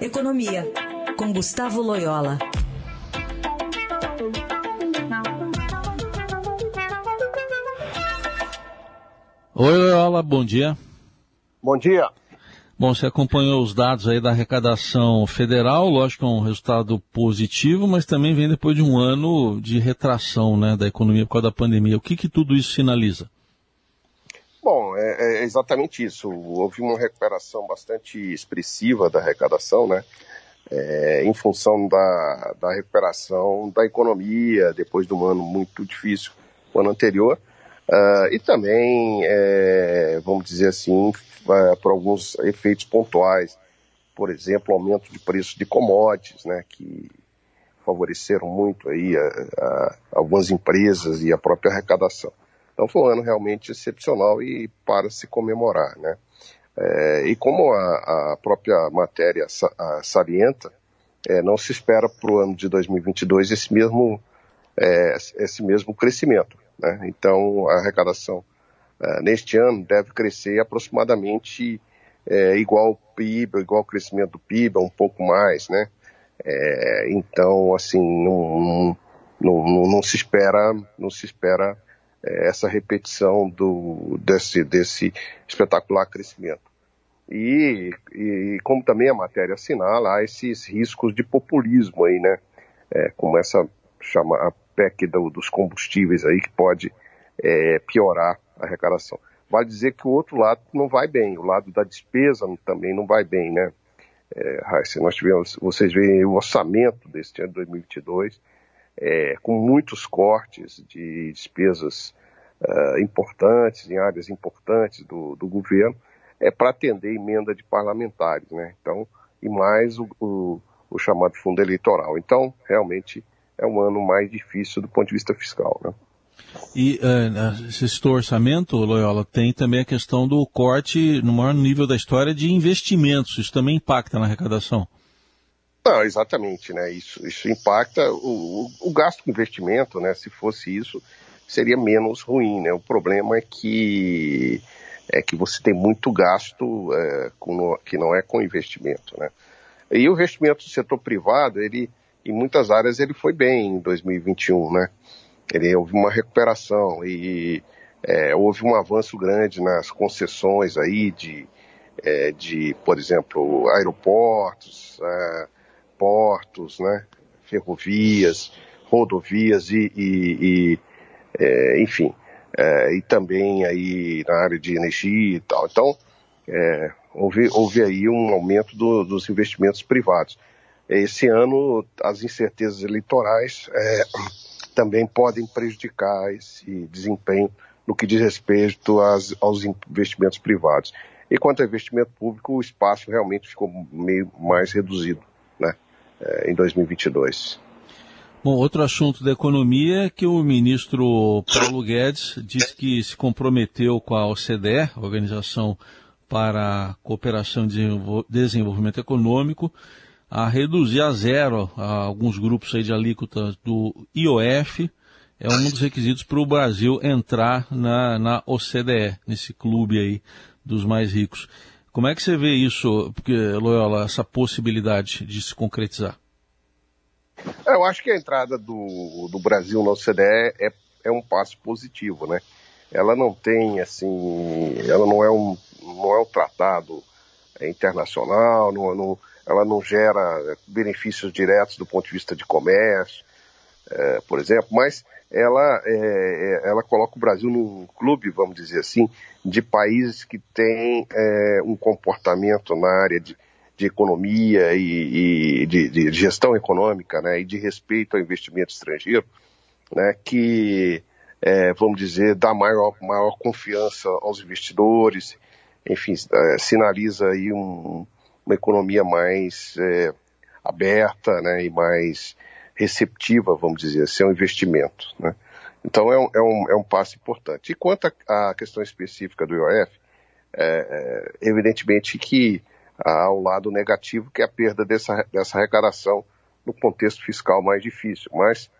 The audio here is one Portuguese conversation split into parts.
Economia, com Gustavo Loyola. Oi, Loyola, bom dia. Bom dia. Bom, você acompanhou os dados aí da arrecadação federal, lógico que é um resultado positivo, mas também vem depois de um ano de retração né, da economia por causa da pandemia. O que, que tudo isso sinaliza? É, é exatamente isso. Houve uma recuperação bastante expressiva da arrecadação, né? É, em função da, da recuperação da economia depois de um ano muito difícil, o ano anterior, uh, e também, é, vamos dizer assim, por alguns efeitos pontuais, por exemplo, aumento de preço de commodities, né, que favoreceram muito aí a, a, algumas empresas e a própria arrecadação. Então foi um ano realmente excepcional e para se comemorar, né? É, e como a, a própria matéria sa, a, salienta, é, não se espera para o ano de 2022 esse mesmo, é, esse mesmo crescimento. Né? Então a arrecadação é, neste ano deve crescer aproximadamente é, igual ao PIB, igual ao crescimento do PIB, um pouco mais, né? É, então, assim, não, não, não, não, se espera, não se espera essa repetição do, desse, desse espetacular crescimento. E, e, como também a matéria assinala, há esses riscos de populismo aí, né? É, como essa chama a PEC do, dos combustíveis aí, que pode é, piorar a arrecadação. Vale dizer que o outro lado não vai bem, o lado da despesa também não vai bem, né? É, nós tivemos, vocês veem o orçamento deste ano de 2022, é, com muitos cortes de despesas uh, importantes, em áreas importantes do, do governo, é para atender emenda de parlamentares, né? Então, e mais o, o, o chamado fundo eleitoral. Então, realmente é um ano mais difícil do ponto de vista fiscal, né? E uh, esse orçamento, Loyola, tem também a questão do corte no maior nível da história de investimentos. Isso também impacta na arrecadação? Não, exatamente, né? Isso, isso impacta o, o, o gasto com investimento, né? Se fosse isso, seria menos ruim, né? O problema é que é que você tem muito gasto é, com, que não é com investimento, né? E o investimento do setor privado, ele em muitas áreas ele foi bem em 2021, né? Ele houve uma recuperação e é, houve um avanço grande nas concessões aí de, é, de por exemplo, aeroportos, é, portos, né? Ferrovias, rodovias e, e, e é, enfim, é, e também aí na área de energia e tal. Então, é, houve, houve aí um aumento do, dos investimentos privados. Esse ano, as incertezas eleitorais é, também podem prejudicar esse desempenho no que diz respeito às, aos investimentos privados. E quanto ao investimento público, o espaço realmente ficou meio mais reduzido em 2022. Bom, outro assunto da economia é que o ministro Paulo Guedes disse que se comprometeu com a OCDE, Organização para a Cooperação e Desenvolvimento Econômico, a reduzir a zero a alguns grupos aí de alíquotas do IOF. É um dos requisitos para o Brasil entrar na, na OCDE, nesse clube aí dos mais ricos. Como é que você vê isso, porque, Loyola, essa possibilidade de se concretizar? É, eu acho que a entrada do, do Brasil na OCDE é, é um passo positivo, né? Ela não tem, assim, ela não é um, não é um tratado internacional, não, não, ela não gera benefícios diretos do ponto de vista de comércio, é, por exemplo, mas ela, é, é ela coloca o Brasil num clube, vamos dizer assim, de países que têm é, um comportamento na área de, de economia e, e de, de, gestão econômica, né, e de respeito ao investimento estrangeiro, né, que, é, vamos dizer, dá maior, maior confiança aos investidores, enfim, é, sinaliza aí um, uma economia mais aberta, né, e mais receptiva, vamos dizer assim, ao investimento, né. Então é um, é um, é um passo importante. E quanto à questão específica do IOF, é, é, evidentemente que ao lado negativo, que é a perda dessa, dessa arrecadação no contexto fiscal mais difícil. Mas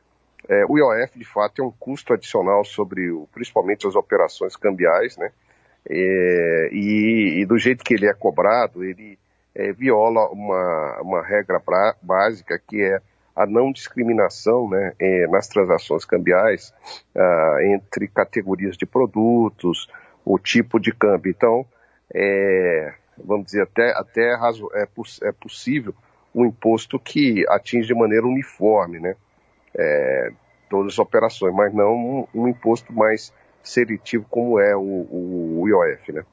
é, o IOF, de fato, é um custo adicional sobre, o, principalmente, as operações cambiais, né? É, e, e, do jeito que ele é cobrado, ele, é, viola uma, uma regra pra, básica que é a não discriminação né, é, nas transações cambiais ah, entre categorias de produtos, o tipo de câmbio. Então, é, vamos dizer, até, até é, é possível um imposto que atinge de maneira uniforme né, é, todas as operações, mas não um, um imposto mais seletivo como é o, o, o IOF. Né?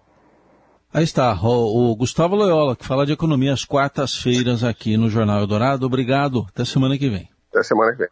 Aí está, o, o, Gustavo Loyola, que fala de economia às quartas-feiras aqui no Jornal Eldorado. Obrigado, até semana que vem. Até semana que vem.